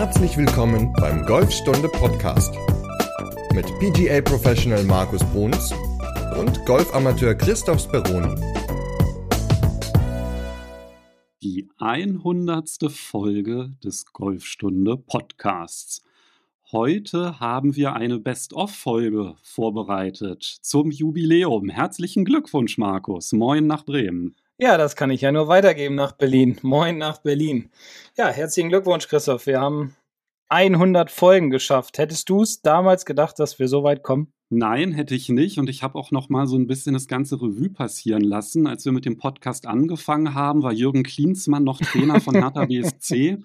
Herzlich willkommen beim Golfstunde Podcast mit PGA Professional Markus Bruns und Golfamateur Christoph Speroni. Die 100. Folge des Golfstunde Podcasts. Heute haben wir eine Best-of-Folge vorbereitet zum Jubiläum. Herzlichen Glückwunsch, Markus. Moin nach Bremen. Ja, das kann ich ja nur weitergeben nach Berlin. Moin nach Berlin. Ja, herzlichen Glückwunsch, Christoph. Wir haben 100 Folgen geschafft. Hättest du es damals gedacht, dass wir so weit kommen? Nein, hätte ich nicht. Und ich habe auch noch mal so ein bisschen das ganze Revue passieren lassen. Als wir mit dem Podcast angefangen haben, war Jürgen Klinsmann noch Trainer von Hertha BSC.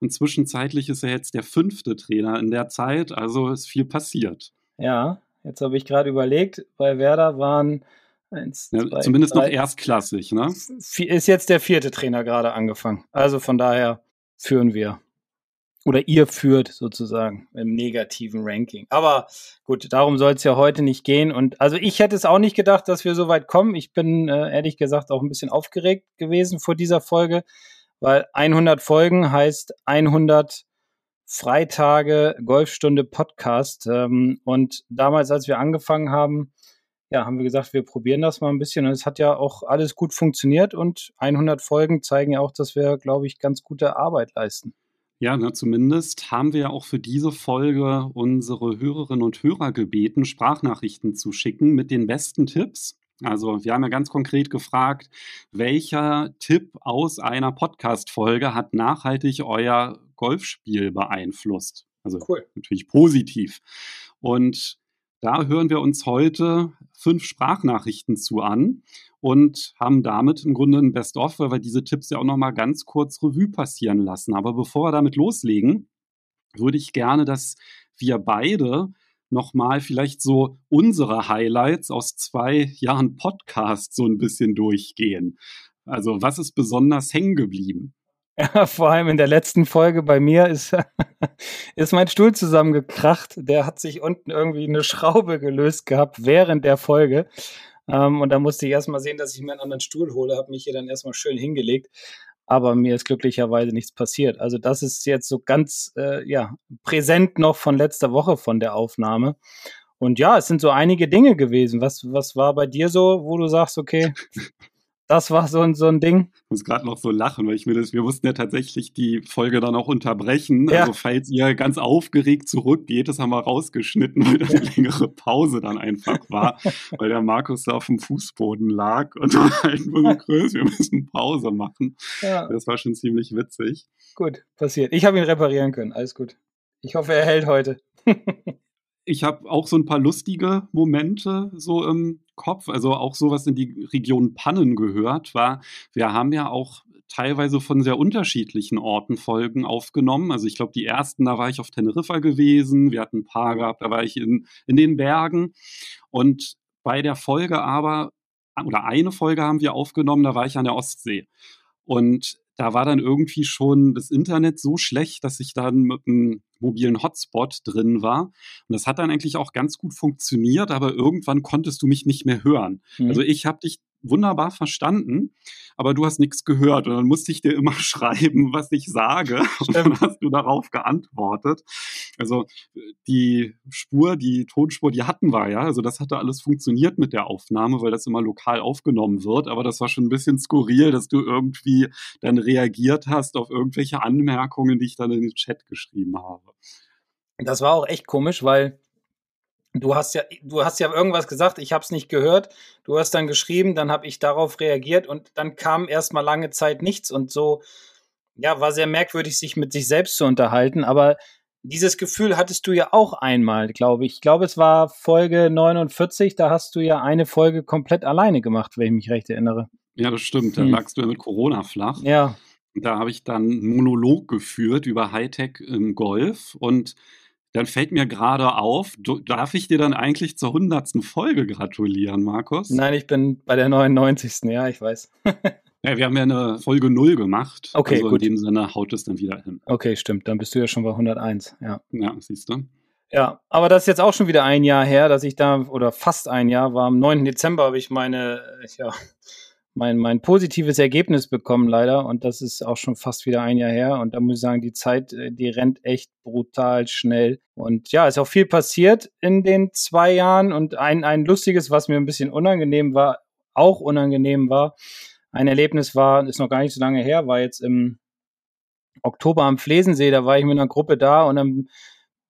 Und zwischenzeitlich ist er jetzt der fünfte Trainer in der Zeit. Also ist viel passiert. Ja, jetzt habe ich gerade überlegt, bei Werder waren Eins, ja, zwei, zumindest drei. noch erstklassig, ne? Ist jetzt der vierte Trainer gerade angefangen. Also von daher führen wir. Oder ihr führt sozusagen im negativen Ranking. Aber gut, darum soll es ja heute nicht gehen. Und also ich hätte es auch nicht gedacht, dass wir so weit kommen. Ich bin äh, ehrlich gesagt auch ein bisschen aufgeregt gewesen vor dieser Folge, weil 100 Folgen heißt 100 Freitage Golfstunde Podcast. Ähm, und damals, als wir angefangen haben, ja, haben wir gesagt, wir probieren das mal ein bisschen. Und es hat ja auch alles gut funktioniert und 100 Folgen zeigen ja auch, dass wir, glaube ich, ganz gute Arbeit leisten. Ja, na, zumindest haben wir ja auch für diese Folge unsere Hörerinnen und Hörer gebeten, Sprachnachrichten zu schicken mit den besten Tipps. Also wir haben ja ganz konkret gefragt, welcher Tipp aus einer Podcast-Folge hat nachhaltig euer Golfspiel beeinflusst? Also cool. natürlich positiv. Und da hören wir uns heute fünf Sprachnachrichten zu an und haben damit im Grunde ein Best-of, weil wir diese Tipps ja auch nochmal ganz kurz Revue passieren lassen. Aber bevor wir damit loslegen, würde ich gerne, dass wir beide nochmal vielleicht so unsere Highlights aus zwei Jahren Podcast so ein bisschen durchgehen. Also was ist besonders hängen geblieben? Vor allem in der letzten Folge bei mir ist, ist mein Stuhl zusammengekracht. Der hat sich unten irgendwie eine Schraube gelöst gehabt während der Folge. Ähm, und da musste ich erstmal sehen, dass ich mir einen anderen Stuhl hole, habe mich hier dann erstmal schön hingelegt. Aber mir ist glücklicherweise nichts passiert. Also das ist jetzt so ganz äh, ja, präsent noch von letzter Woche von der Aufnahme. Und ja, es sind so einige Dinge gewesen. Was, was war bei dir so, wo du sagst, okay, das war so ein, so ein Ding. Ich muss gerade noch so lachen, weil ich mir das, wir mussten ja tatsächlich die Folge dann auch unterbrechen. Ja. Also falls ihr ganz aufgeregt zurückgeht, das haben wir rausgeschnitten, weil da eine längere Pause dann einfach war, weil der Markus da auf dem Fußboden lag und war halt nur so größer, wir müssen Pause machen. Ja. Das war schon ziemlich witzig. Gut, passiert. Ich habe ihn reparieren können, alles gut. Ich hoffe, er hält heute. Ich habe auch so ein paar lustige Momente so im Kopf, also auch sowas in die Region Pannen gehört, war, wir haben ja auch teilweise von sehr unterschiedlichen Orten Folgen aufgenommen. Also ich glaube, die ersten, da war ich auf Teneriffa gewesen, wir hatten ein paar gehabt, da war ich in, in den Bergen. Und bei der Folge aber, oder eine Folge haben wir aufgenommen, da war ich an der Ostsee. Und da war dann irgendwie schon das Internet so schlecht, dass ich dann mit einem mobilen Hotspot drin war. Und das hat dann eigentlich auch ganz gut funktioniert, aber irgendwann konntest du mich nicht mehr hören. Mhm. Also ich habe dich wunderbar verstanden, aber du hast nichts gehört und dann musste ich dir immer schreiben, was ich sage und dann hast du darauf geantwortet. Also die Spur, die Tonspur, die hatten wir ja, also das hatte alles funktioniert mit der Aufnahme, weil das immer lokal aufgenommen wird, aber das war schon ein bisschen skurril, dass du irgendwie dann reagiert hast auf irgendwelche Anmerkungen, die ich dann in den Chat geschrieben habe. Das war auch echt komisch, weil Du hast ja, du hast ja irgendwas gesagt, ich habe es nicht gehört. Du hast dann geschrieben, dann habe ich darauf reagiert und dann kam erstmal lange Zeit nichts und so, ja, war sehr merkwürdig, sich mit sich selbst zu unterhalten. Aber dieses Gefühl hattest du ja auch einmal, glaube ich. Ich glaube, es war Folge 49, da hast du ja eine Folge komplett alleine gemacht, wenn ich mich recht erinnere. Ja, das stimmt. Da hm. lagst du ja mit Corona flach. Ja. Da habe ich dann einen Monolog geführt über Hightech im Golf und dann fällt mir gerade auf, du, darf ich dir dann eigentlich zur hundertsten Folge gratulieren, Markus? Nein, ich bin bei der 99. Ja, ich weiß. ja, wir haben ja eine Folge 0 gemacht. Okay, also gut. in dem Sinne haut es dann wieder hin. Okay, stimmt. Dann bist du ja schon bei 101. Ja, ja siehst du. Ja, aber das ist jetzt auch schon wieder ein Jahr her, dass ich da, oder fast ein Jahr, war am 9. Dezember habe ich meine, ja, mein, mein positives Ergebnis bekommen, leider. Und das ist auch schon fast wieder ein Jahr her. Und da muss ich sagen, die Zeit, äh, die rennt echt brutal schnell. Und ja, ist auch viel passiert in den zwei Jahren. Und ein, ein lustiges, was mir ein bisschen unangenehm war, auch unangenehm war, ein Erlebnis war, ist noch gar nicht so lange her, war jetzt im Oktober am Flesensee, da war ich mit einer Gruppe da und dann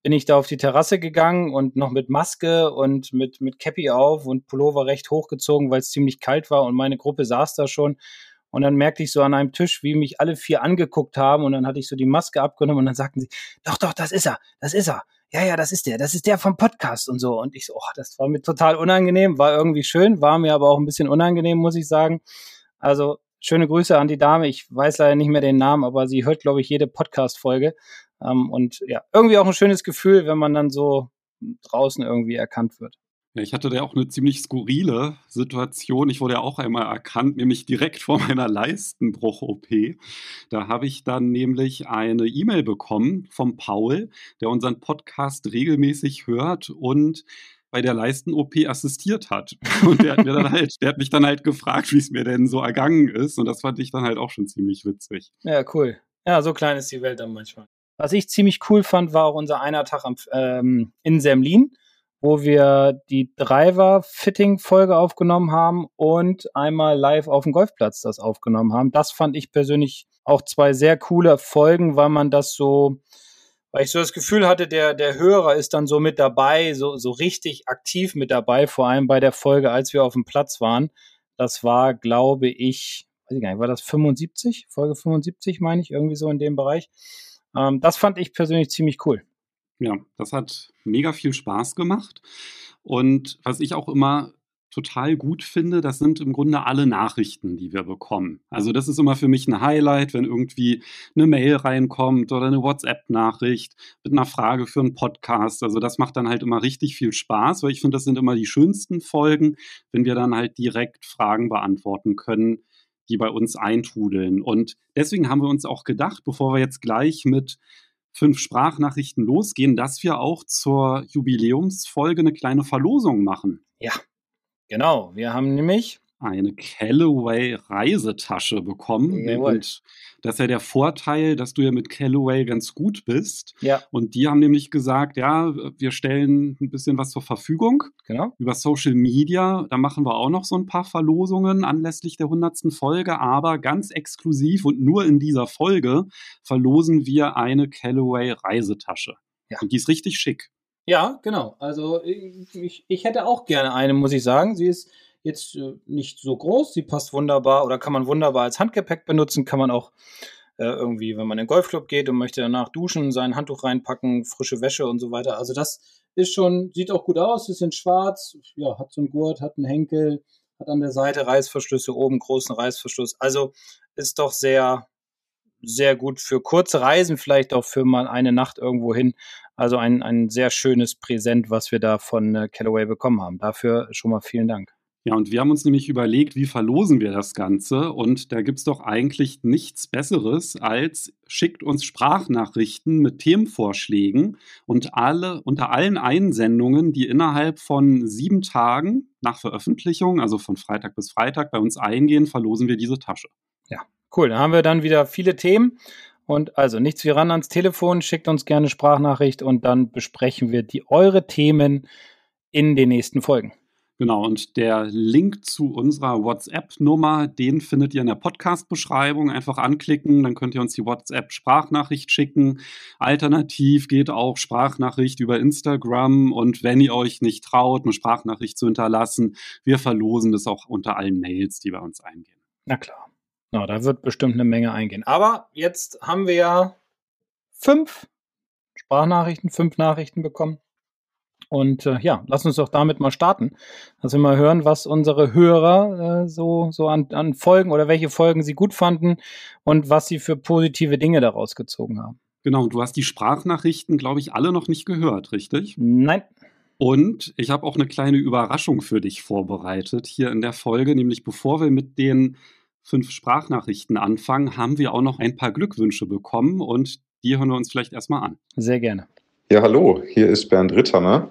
bin ich da auf die Terrasse gegangen und noch mit Maske und mit, mit Cappy auf und Pullover recht hochgezogen, weil es ziemlich kalt war und meine Gruppe saß da schon. Und dann merkte ich so an einem Tisch, wie mich alle vier angeguckt haben und dann hatte ich so die Maske abgenommen und dann sagten sie, doch, doch, das ist er, das ist er. Ja, ja, das ist der, das ist der vom Podcast und so. Und ich so, oh, das war mir total unangenehm, war irgendwie schön, war mir aber auch ein bisschen unangenehm, muss ich sagen. Also schöne Grüße an die Dame. Ich weiß leider nicht mehr den Namen, aber sie hört, glaube ich, jede Podcast-Folge. Ähm, und ja, irgendwie auch ein schönes Gefühl, wenn man dann so draußen irgendwie erkannt wird. Ja, ich hatte da auch eine ziemlich skurrile Situation. Ich wurde ja auch einmal erkannt, nämlich direkt vor meiner Leistenbruch-OP. Da habe ich dann nämlich eine E-Mail bekommen vom Paul, der unseren Podcast regelmäßig hört und bei der Leisten-OP assistiert hat. Und der hat mir dann halt, der hat mich dann halt gefragt, wie es mir denn so ergangen ist. Und das fand ich dann halt auch schon ziemlich witzig. Ja, cool. Ja, so klein ist die Welt dann manchmal. Was ich ziemlich cool fand, war auch unser einer Tag am, ähm, in Semlin, wo wir die Driver-Fitting-Folge aufgenommen haben und einmal live auf dem Golfplatz das aufgenommen haben. Das fand ich persönlich auch zwei sehr coole Folgen, weil man das so, weil ich so das Gefühl hatte, der, der Hörer ist dann so mit dabei, so, so richtig aktiv mit dabei, vor allem bei der Folge, als wir auf dem Platz waren. Das war, glaube ich, weiß ich gar nicht, war das 75? Folge 75, meine ich, irgendwie so in dem Bereich. Ähm, das fand ich persönlich ziemlich cool. Ja, das hat mega viel Spaß gemacht. Und was ich auch immer total gut finde, das sind im Grunde alle Nachrichten, die wir bekommen. Also das ist immer für mich ein Highlight, wenn irgendwie eine Mail reinkommt oder eine WhatsApp-Nachricht mit einer Frage für einen Podcast. Also das macht dann halt immer richtig viel Spaß, weil ich finde, das sind immer die schönsten Folgen, wenn wir dann halt direkt Fragen beantworten können, die bei uns eintrudeln. Und deswegen haben wir uns auch gedacht, bevor wir jetzt gleich mit fünf Sprachnachrichten losgehen, dass wir auch zur Jubiläumsfolge eine kleine Verlosung machen. Ja, genau. Wir haben nämlich eine Callaway Reisetasche bekommen. Jawohl. Und das ist ja der Vorteil, dass du ja mit Callaway ganz gut bist. Ja. Und die haben nämlich gesagt, ja, wir stellen ein bisschen was zur Verfügung. Genau. Über Social Media. Da machen wir auch noch so ein paar Verlosungen anlässlich der 100. Folge. Aber ganz exklusiv und nur in dieser Folge verlosen wir eine Callaway Reisetasche. Ja. Und die ist richtig schick. Ja, genau. Also ich, ich hätte auch gerne eine, muss ich sagen. Sie ist jetzt äh, nicht so groß, sie passt wunderbar oder kann man wunderbar als Handgepäck benutzen, kann man auch äh, irgendwie, wenn man in den Golfclub geht und möchte danach duschen, sein Handtuch reinpacken, frische Wäsche und so weiter. Also das ist schon, sieht auch gut aus, ist in schwarz, ja, hat so einen Gurt, hat einen Henkel, hat an der Seite Reißverschlüsse, oben großen Reißverschluss. Also ist doch sehr, sehr gut für kurze Reisen, vielleicht auch für mal eine Nacht irgendwo hin. Also ein, ein sehr schönes Präsent, was wir da von äh, Callaway bekommen haben. Dafür schon mal vielen Dank. Ja, und wir haben uns nämlich überlegt, wie verlosen wir das Ganze? Und da gibt es doch eigentlich nichts Besseres als schickt uns Sprachnachrichten mit Themenvorschlägen und alle unter allen Einsendungen, die innerhalb von sieben Tagen nach Veröffentlichung, also von Freitag bis Freitag, bei uns eingehen, verlosen wir diese Tasche. Ja, cool. Dann haben wir dann wieder viele Themen. Und also nichts wie ran ans Telefon, schickt uns gerne Sprachnachricht und dann besprechen wir die eure Themen in den nächsten Folgen. Genau, und der Link zu unserer WhatsApp-Nummer, den findet ihr in der Podcast-Beschreibung. Einfach anklicken, dann könnt ihr uns die WhatsApp-Sprachnachricht schicken. Alternativ geht auch Sprachnachricht über Instagram. Und wenn ihr euch nicht traut, eine Sprachnachricht zu hinterlassen, wir verlosen das auch unter allen Mails, die bei uns eingehen. Na klar. Na, da wird bestimmt eine Menge eingehen. Aber jetzt haben wir ja fünf Sprachnachrichten, fünf Nachrichten bekommen. Und äh, ja, lass uns doch damit mal starten, dass wir mal hören, was unsere Hörer äh, so, so an, an Folgen oder welche Folgen sie gut fanden und was sie für positive Dinge daraus gezogen haben. Genau, du hast die Sprachnachrichten, glaube ich, alle noch nicht gehört, richtig? Nein. Und ich habe auch eine kleine Überraschung für dich vorbereitet hier in der Folge, nämlich bevor wir mit den fünf Sprachnachrichten anfangen, haben wir auch noch ein paar Glückwünsche bekommen und die hören wir uns vielleicht erstmal an. Sehr gerne. Ja, hallo, hier ist Bernd Ritterner.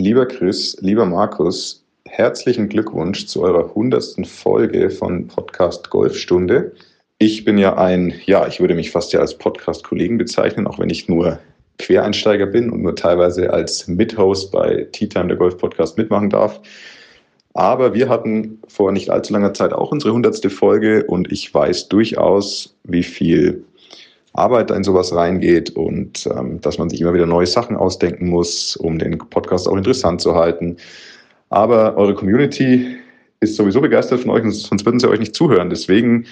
Lieber Chris, lieber Markus, herzlichen Glückwunsch zu eurer hundertsten Folge von Podcast Golfstunde. Ich bin ja ein, ja, ich würde mich fast ja als Podcast-Kollegen bezeichnen, auch wenn ich nur Quereinsteiger bin und nur teilweise als Mithost bei Tea Time, der Golf-Podcast, mitmachen darf. Aber wir hatten vor nicht allzu langer Zeit auch unsere hundertste Folge und ich weiß durchaus, wie viel Arbeit in sowas reingeht und ähm, dass man sich immer wieder neue Sachen ausdenken muss, um den Podcast auch interessant zu halten. Aber eure Community ist sowieso begeistert von euch, sonst würden sie euch nicht zuhören. Deswegen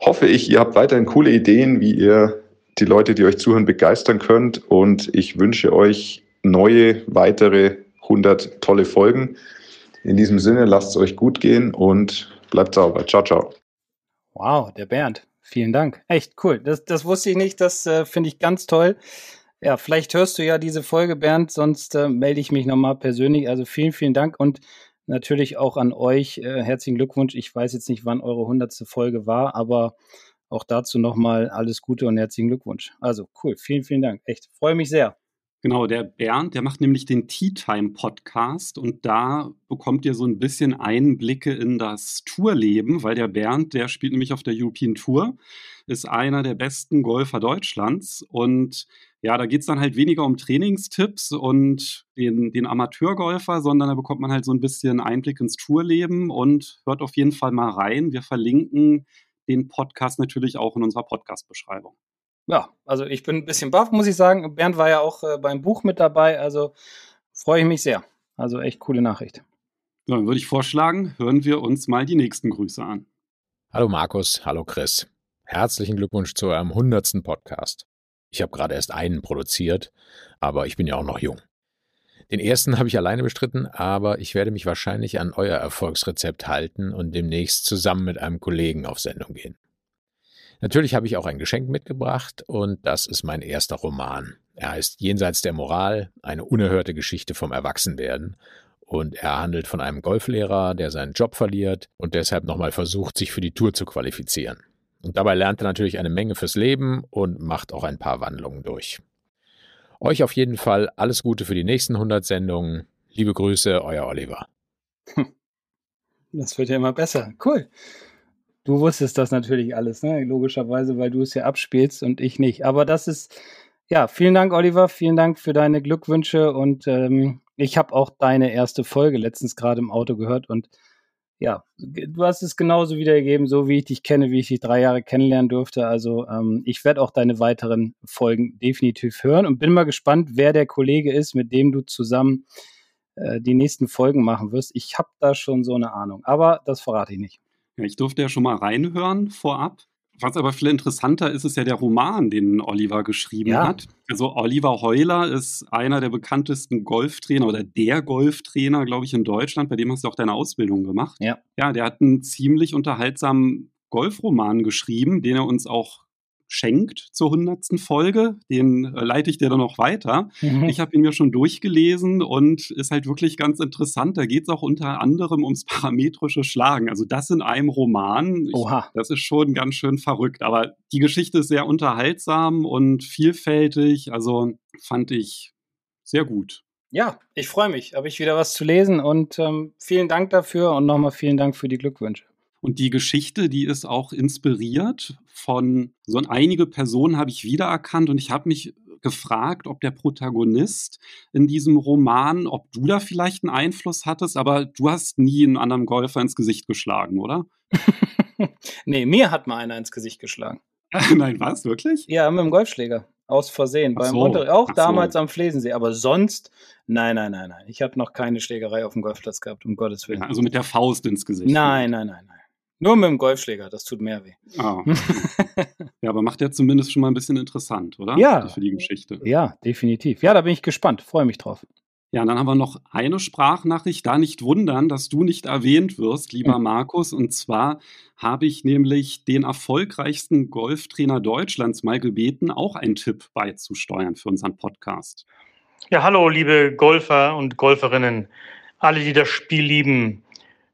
hoffe ich, ihr habt weiterhin coole Ideen, wie ihr die Leute, die euch zuhören, begeistern könnt. Und ich wünsche euch neue, weitere 100 tolle Folgen. In diesem Sinne, lasst es euch gut gehen und bleibt sauber. Ciao, ciao. Wow, der Bernd. Vielen Dank. Echt cool. Das, das wusste ich nicht. Das äh, finde ich ganz toll. Ja, vielleicht hörst du ja diese Folge, Bernd, sonst äh, melde ich mich nochmal persönlich. Also vielen, vielen Dank und natürlich auch an euch äh, herzlichen Glückwunsch. Ich weiß jetzt nicht, wann eure hundertste Folge war, aber auch dazu nochmal alles Gute und herzlichen Glückwunsch. Also cool, vielen, vielen Dank. Echt, freue mich sehr. Genau, der Bernd, der macht nämlich den Tea Time Podcast und da bekommt ihr so ein bisschen Einblicke in das Tourleben, weil der Bernd, der spielt nämlich auf der European Tour, ist einer der besten Golfer Deutschlands und ja, da geht es dann halt weniger um Trainingstipps und den, den Amateurgolfer, sondern da bekommt man halt so ein bisschen Einblick ins Tourleben und hört auf jeden Fall mal rein. Wir verlinken den Podcast natürlich auch in unserer Podcast-Beschreibung. Ja, also ich bin ein bisschen baff, muss ich sagen. Bernd war ja auch äh, beim Buch mit dabei, also freue ich mich sehr. Also echt coole Nachricht. Dann würde ich vorschlagen, hören wir uns mal die nächsten Grüße an. Hallo Markus, hallo Chris. Herzlichen Glückwunsch zu eurem hundertsten Podcast. Ich habe gerade erst einen produziert, aber ich bin ja auch noch jung. Den ersten habe ich alleine bestritten, aber ich werde mich wahrscheinlich an euer Erfolgsrezept halten und demnächst zusammen mit einem Kollegen auf Sendung gehen. Natürlich habe ich auch ein Geschenk mitgebracht und das ist mein erster Roman. Er heißt Jenseits der Moral, eine unerhörte Geschichte vom Erwachsenwerden und er handelt von einem Golflehrer, der seinen Job verliert und deshalb nochmal versucht, sich für die Tour zu qualifizieren. Und dabei lernt er natürlich eine Menge fürs Leben und macht auch ein paar Wandlungen durch. Euch auf jeden Fall alles Gute für die nächsten 100 Sendungen. Liebe Grüße, euer Oliver. Das wird ja immer besser. Cool. Du wusstest das natürlich alles, ne? logischerweise, weil du es ja abspielst und ich nicht. Aber das ist, ja, vielen Dank, Oliver. Vielen Dank für deine Glückwünsche. Und ähm, ich habe auch deine erste Folge letztens gerade im Auto gehört und ja, du hast es genauso wiedergegeben, so wie ich dich kenne, wie ich dich drei Jahre kennenlernen durfte. Also ähm, ich werde auch deine weiteren Folgen definitiv hören und bin mal gespannt, wer der Kollege ist, mit dem du zusammen äh, die nächsten Folgen machen wirst. Ich habe da schon so eine Ahnung, aber das verrate ich nicht. Ja, ich durfte ja schon mal reinhören vorab. Was aber viel interessanter ist, ist ja der Roman, den Oliver geschrieben ja. hat. Also Oliver Heuler ist einer der bekanntesten Golftrainer oder der Golftrainer, glaube ich, in Deutschland. Bei dem hast du auch deine Ausbildung gemacht. Ja. Ja, der hat einen ziemlich unterhaltsamen Golfroman geschrieben, den er uns auch schenkt zur hundertsten Folge. Den äh, leite ich dir dann noch weiter. Mhm. Ich habe ihn mir schon durchgelesen und ist halt wirklich ganz interessant. Da geht es auch unter anderem ums parametrische Schlagen. Also das in einem Roman. Ich, Oha. Das ist schon ganz schön verrückt. Aber die Geschichte ist sehr unterhaltsam und vielfältig. Also fand ich sehr gut. Ja, ich freue mich. Habe ich wieder was zu lesen und ähm, vielen Dank dafür und nochmal vielen Dank für die Glückwünsche. Und die Geschichte, die ist auch inspiriert von so einige Personen habe ich wiedererkannt und ich habe mich gefragt, ob der Protagonist in diesem Roman, ob du da vielleicht einen Einfluss hattest, aber du hast nie einen anderen Golfer ins Gesicht geschlagen, oder? nee, mir hat mal einer ins Gesicht geschlagen. Nein, was? Wirklich? Ja, mit dem Golfschläger. Aus Versehen. Beim so. Monterey, auch damals so. am Flesensee. Aber sonst, nein, nein, nein, nein. Ich habe noch keine Schlägerei auf dem Golfplatz gehabt, um Gottes Willen. Ja, also mit der Faust ins Gesicht. Nein, nein, nein, nein. Nur mit dem Golfschläger, das tut mehr weh. Ah. ja, aber macht ja zumindest schon mal ein bisschen interessant, oder? Ja. Für die Geschichte. Ja, definitiv. Ja, da bin ich gespannt. Freue mich drauf. Ja, dann haben wir noch eine Sprachnachricht. Da nicht wundern, dass du nicht erwähnt wirst, lieber hm. Markus. Und zwar habe ich nämlich den erfolgreichsten Golftrainer Deutschlands mal gebeten, auch einen Tipp beizusteuern für unseren Podcast. Ja, hallo, liebe Golfer und Golferinnen, alle, die das Spiel lieben.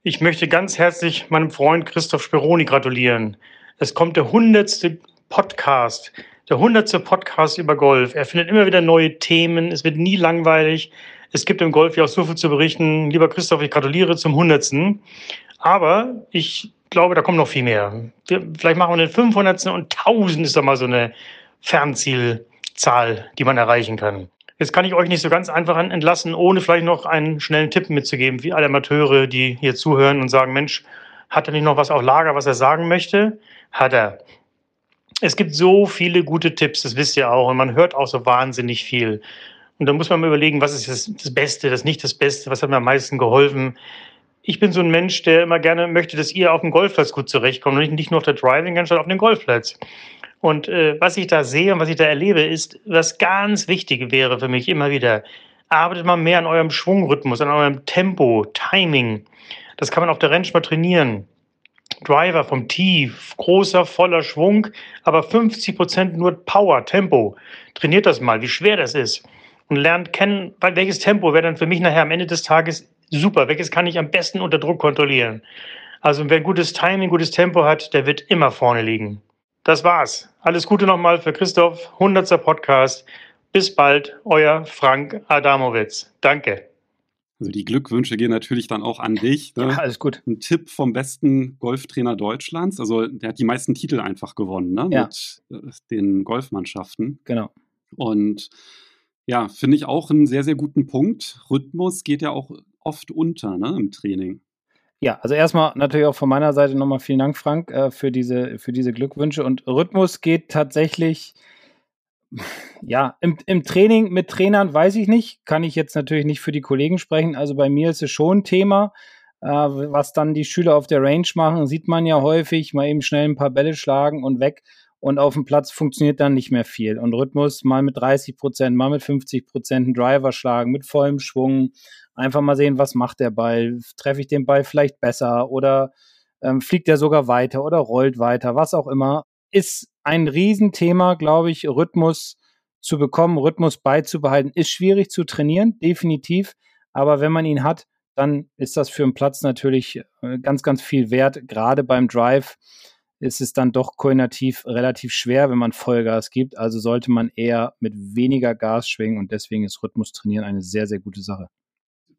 Ich möchte ganz herzlich meinem Freund Christoph Speroni gratulieren. Es kommt der hundertste Podcast. Der hundertste Podcast über Golf. Er findet immer wieder neue Themen. Es wird nie langweilig. Es gibt im Golf ja auch so viel zu berichten. Lieber Christoph, ich gratuliere zum hundertsten. Aber ich glaube, da kommt noch viel mehr. vielleicht machen wir den 500. und 1000 ist da mal so eine Fernzielzahl, die man erreichen kann. Jetzt kann ich euch nicht so ganz einfach entlassen, ohne vielleicht noch einen schnellen Tipp mitzugeben, wie alle Amateure, die hier zuhören und sagen, Mensch, hat er nicht noch was auf Lager, was er sagen möchte? Hat er. Es gibt so viele gute Tipps, das wisst ihr auch, und man hört auch so wahnsinnig viel. Und da muss man mal überlegen, was ist das, Beste, das nicht das Beste, was hat mir am meisten geholfen. Ich bin so ein Mensch, der immer gerne möchte, dass ihr auf dem Golfplatz gut zurechtkommt und nicht nur auf der Driving, sondern auf dem Golfplatz. Und äh, was ich da sehe und was ich da erlebe, ist, was ganz wichtig wäre für mich immer wieder, arbeitet mal mehr an eurem Schwungrhythmus, an eurem Tempo, Timing. Das kann man auf der Range mal trainieren. Driver vom Tief, großer, voller Schwung, aber 50 Prozent nur Power, Tempo. Trainiert das mal, wie schwer das ist. Und lernt kennen, welches Tempo wäre dann für mich nachher am Ende des Tages super. Welches kann ich am besten unter Druck kontrollieren? Also wer gutes Timing, gutes Tempo hat, der wird immer vorne liegen. Das war's. Alles Gute nochmal für Christoph, 100. Podcast. Bis bald, euer Frank Adamowitz. Danke. Also die Glückwünsche gehen natürlich dann auch an dich. Ne? Ja, alles gut. Ein Tipp vom besten Golftrainer Deutschlands. Also der hat die meisten Titel einfach gewonnen ne? ja. mit äh, den Golfmannschaften. Genau. Und ja, finde ich auch einen sehr, sehr guten Punkt. Rhythmus geht ja auch oft unter ne, im Training. Ja, also erstmal natürlich auch von meiner Seite nochmal vielen Dank, Frank, äh, für, diese, für diese Glückwünsche. Und Rhythmus geht tatsächlich, ja, im, im Training mit Trainern weiß ich nicht, kann ich jetzt natürlich nicht für die Kollegen sprechen. Also bei mir ist es schon ein Thema. Äh, was dann die Schüler auf der Range machen, sieht man ja häufig, mal eben schnell ein paar Bälle schlagen und weg. Und auf dem Platz funktioniert dann nicht mehr viel. Und Rhythmus mal mit 30 Prozent, mal mit 50 Prozent einen Driver schlagen, mit vollem Schwung, Einfach mal sehen, was macht der Ball? Treffe ich den Ball vielleicht besser oder ähm, fliegt er sogar weiter oder rollt weiter, was auch immer. Ist ein Riesenthema, glaube ich, Rhythmus zu bekommen, Rhythmus beizubehalten, ist schwierig zu trainieren, definitiv. Aber wenn man ihn hat, dann ist das für einen Platz natürlich äh, ganz, ganz viel wert. Gerade beim Drive ist es dann doch koordinativ relativ schwer, wenn man Vollgas gibt. Also sollte man eher mit weniger Gas schwingen und deswegen ist Rhythmus trainieren eine sehr, sehr gute Sache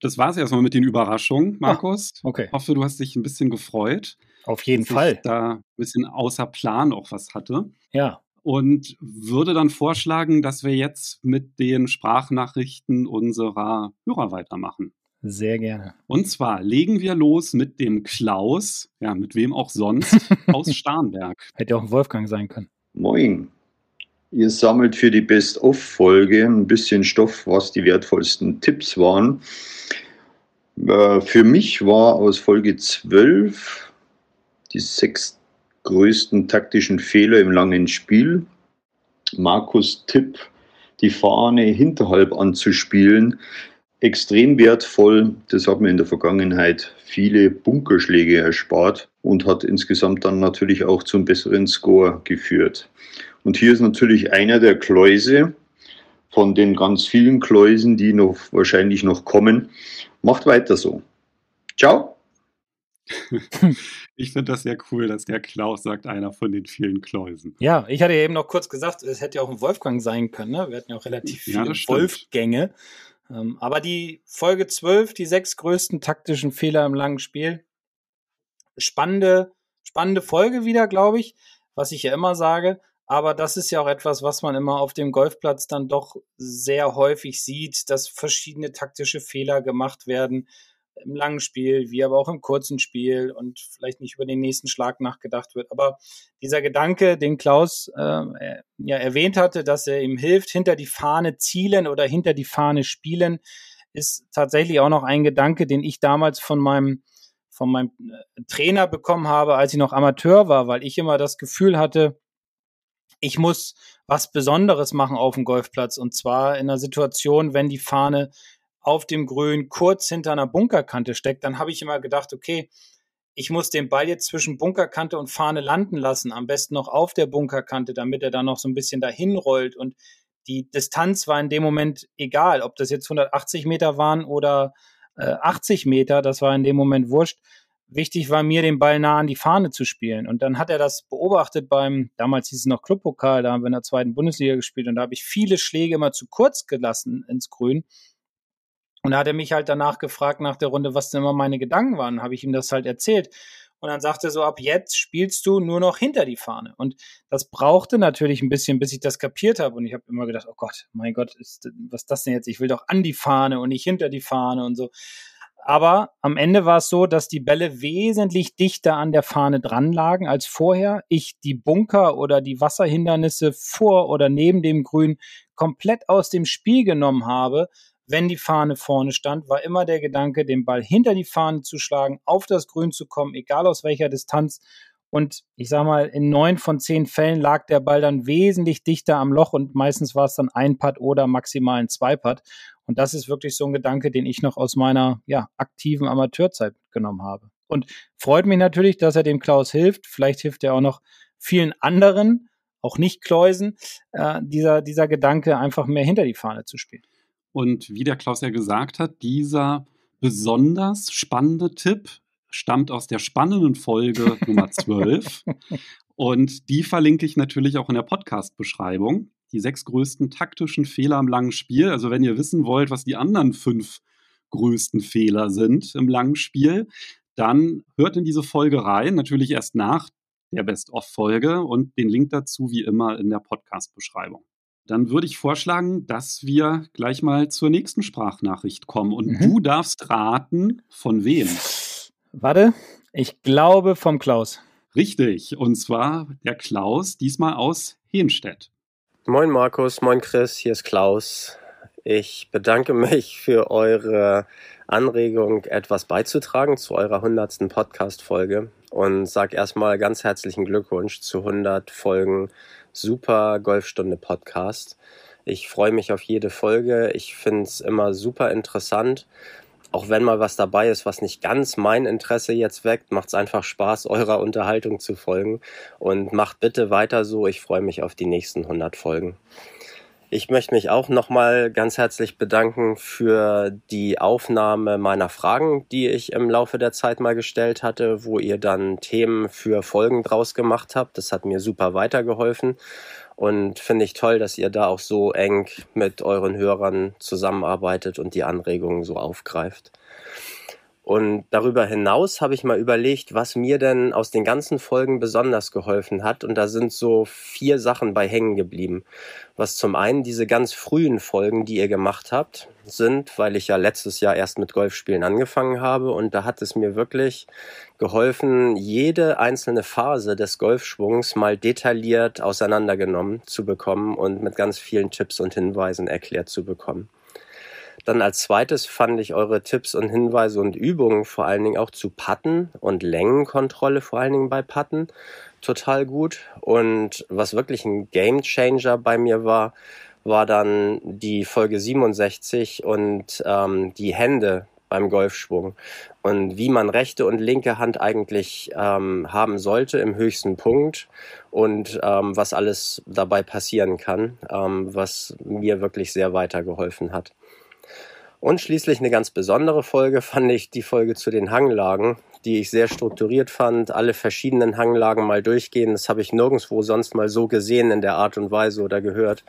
das war es erstmal mit den Überraschungen, ah, Markus. Ah, okay. Ich hoffe, du hast dich ein bisschen gefreut. Auf jeden Fall. Ich da ein bisschen außer Plan auch was hatte. Ja. Und würde dann vorschlagen, dass wir jetzt mit den Sprachnachrichten unserer Hörer weitermachen. Sehr gerne. Und zwar legen wir los mit dem Klaus, ja, mit wem auch sonst, aus Starnberg. Hätte auch ein Wolfgang sein können. Moin. Ihr sammelt für die Best-of-Folge ein bisschen Stoff, was die wertvollsten Tipps waren. Äh, für mich war aus Folge 12 die sechs größten taktischen Fehler im langen Spiel. Markus Tipp, die Fahne hinterhalb anzuspielen, extrem wertvoll. Das hat mir in der Vergangenheit viele Bunkerschläge erspart und hat insgesamt dann natürlich auch zum besseren Score geführt. Und hier ist natürlich einer der Kläuse von den ganz vielen Kläusen, die noch wahrscheinlich noch kommen. Macht weiter so. Ciao. Ich finde das sehr cool, dass der Klaus sagt, einer von den vielen Kläusen. Ja, ich hatte ja eben noch kurz gesagt, es hätte ja auch ein Wolfgang sein können. Ne? Wir hatten ja auch relativ viele ja, Wolfgänge. Ähm, aber die Folge 12, die sechs größten taktischen Fehler im langen Spiel. Spannende, spannende Folge wieder, glaube ich. Was ich ja immer sage, aber das ist ja auch etwas, was man immer auf dem Golfplatz dann doch sehr häufig sieht, dass verschiedene taktische Fehler gemacht werden im langen Spiel, wie aber auch im kurzen Spiel und vielleicht nicht über den nächsten Schlag nachgedacht wird. Aber dieser Gedanke, den Klaus äh, ja erwähnt hatte, dass er ihm hilft, hinter die Fahne zielen oder hinter die Fahne spielen, ist tatsächlich auch noch ein Gedanke, den ich damals von meinem von meinem äh, Trainer bekommen habe, als ich noch Amateur war, weil ich immer das Gefühl hatte, ich muss was Besonderes machen auf dem Golfplatz und zwar in einer Situation, wenn die Fahne auf dem Grün kurz hinter einer Bunkerkante steckt, dann habe ich immer gedacht, okay, ich muss den Ball jetzt zwischen Bunkerkante und Fahne landen lassen, am besten noch auf der Bunkerkante, damit er dann noch so ein bisschen dahin rollt und die Distanz war in dem Moment egal, ob das jetzt 180 Meter waren oder äh, 80 Meter, das war in dem Moment wurscht. Wichtig war mir, den Ball nah an die Fahne zu spielen. Und dann hat er das beobachtet beim, damals hieß es noch Clubpokal, da haben wir in der zweiten Bundesliga gespielt und da habe ich viele Schläge immer zu kurz gelassen ins Grün. Und da hat er mich halt danach gefragt nach der Runde, was denn immer meine Gedanken waren. Habe ich ihm das halt erzählt. Und dann sagte er so, ab jetzt spielst du nur noch hinter die Fahne. Und das brauchte natürlich ein bisschen, bis ich das kapiert habe. Und ich habe immer gedacht, oh Gott, mein Gott, ist, was ist das denn jetzt? Ich will doch an die Fahne und nicht hinter die Fahne und so. Aber am Ende war es so, dass die Bälle wesentlich dichter an der Fahne dran lagen als vorher. Ich die Bunker oder die Wasserhindernisse vor oder neben dem Grün komplett aus dem Spiel genommen habe, wenn die Fahne vorne stand, war immer der Gedanke, den Ball hinter die Fahne zu schlagen, auf das Grün zu kommen, egal aus welcher Distanz. Und ich sag mal, in neun von zehn Fällen lag der Ball dann wesentlich dichter am Loch und meistens war es dann ein Putt oder maximal ein Zwei-Putt. Und das ist wirklich so ein Gedanke, den ich noch aus meiner ja, aktiven Amateurzeit genommen habe. Und freut mich natürlich, dass er dem Klaus hilft. Vielleicht hilft er auch noch vielen anderen, auch nicht Kläusen, äh, dieser, dieser Gedanke, einfach mehr hinter die Fahne zu spielen. Und wie der Klaus ja gesagt hat, dieser besonders spannende Tipp stammt aus der spannenden Folge Nummer 12. Und die verlinke ich natürlich auch in der Podcast-Beschreibung. Die sechs größten taktischen Fehler im langen Spiel. Also wenn ihr wissen wollt, was die anderen fünf größten Fehler sind im langen Spiel, dann hört in diese Folge rein. Natürlich erst nach der Best-of-Folge und den Link dazu wie immer in der Podcast-Beschreibung. Dann würde ich vorschlagen, dass wir gleich mal zur nächsten Sprachnachricht kommen. Und mhm. du darfst raten, von wem. Warte, ich glaube vom Klaus. Richtig, und zwar der Klaus, diesmal aus Henstedt. Moin Markus, moin Chris, hier ist Klaus. Ich bedanke mich für eure Anregung, etwas beizutragen zu eurer hundertsten Podcast-Folge und sage erstmal ganz herzlichen Glückwunsch zu 100 Folgen super Golfstunde Podcast. Ich freue mich auf jede Folge. Ich finde es immer super interessant. Auch wenn mal was dabei ist, was nicht ganz mein Interesse jetzt weckt, macht es einfach Spaß, eurer Unterhaltung zu folgen. Und macht bitte weiter so. Ich freue mich auf die nächsten 100 Folgen. Ich möchte mich auch nochmal ganz herzlich bedanken für die Aufnahme meiner Fragen, die ich im Laufe der Zeit mal gestellt hatte, wo ihr dann Themen für Folgen draus gemacht habt. Das hat mir super weitergeholfen und finde ich toll, dass ihr da auch so eng mit euren Hörern zusammenarbeitet und die Anregungen so aufgreift. Und darüber hinaus habe ich mal überlegt, was mir denn aus den ganzen Folgen besonders geholfen hat. Und da sind so vier Sachen bei hängen geblieben. Was zum einen diese ganz frühen Folgen, die ihr gemacht habt, sind, weil ich ja letztes Jahr erst mit Golfspielen angefangen habe. Und da hat es mir wirklich geholfen, jede einzelne Phase des Golfschwungs mal detailliert auseinandergenommen zu bekommen und mit ganz vielen Tipps und Hinweisen erklärt zu bekommen. Dann als zweites fand ich eure Tipps und Hinweise und Übungen vor allen Dingen auch zu Patten und Längenkontrolle vor allen Dingen bei Patten total gut. Und was wirklich ein Game Changer bei mir war, war dann die Folge 67 und ähm, die Hände beim Golfschwung und wie man rechte und linke Hand eigentlich ähm, haben sollte im höchsten Punkt und ähm, was alles dabei passieren kann, ähm, was mir wirklich sehr weitergeholfen hat. Und schließlich eine ganz besondere Folge fand ich die Folge zu den Hanglagen, die ich sehr strukturiert fand. Alle verschiedenen Hanglagen mal durchgehen. Das habe ich nirgendwo sonst mal so gesehen in der Art und Weise oder gehört,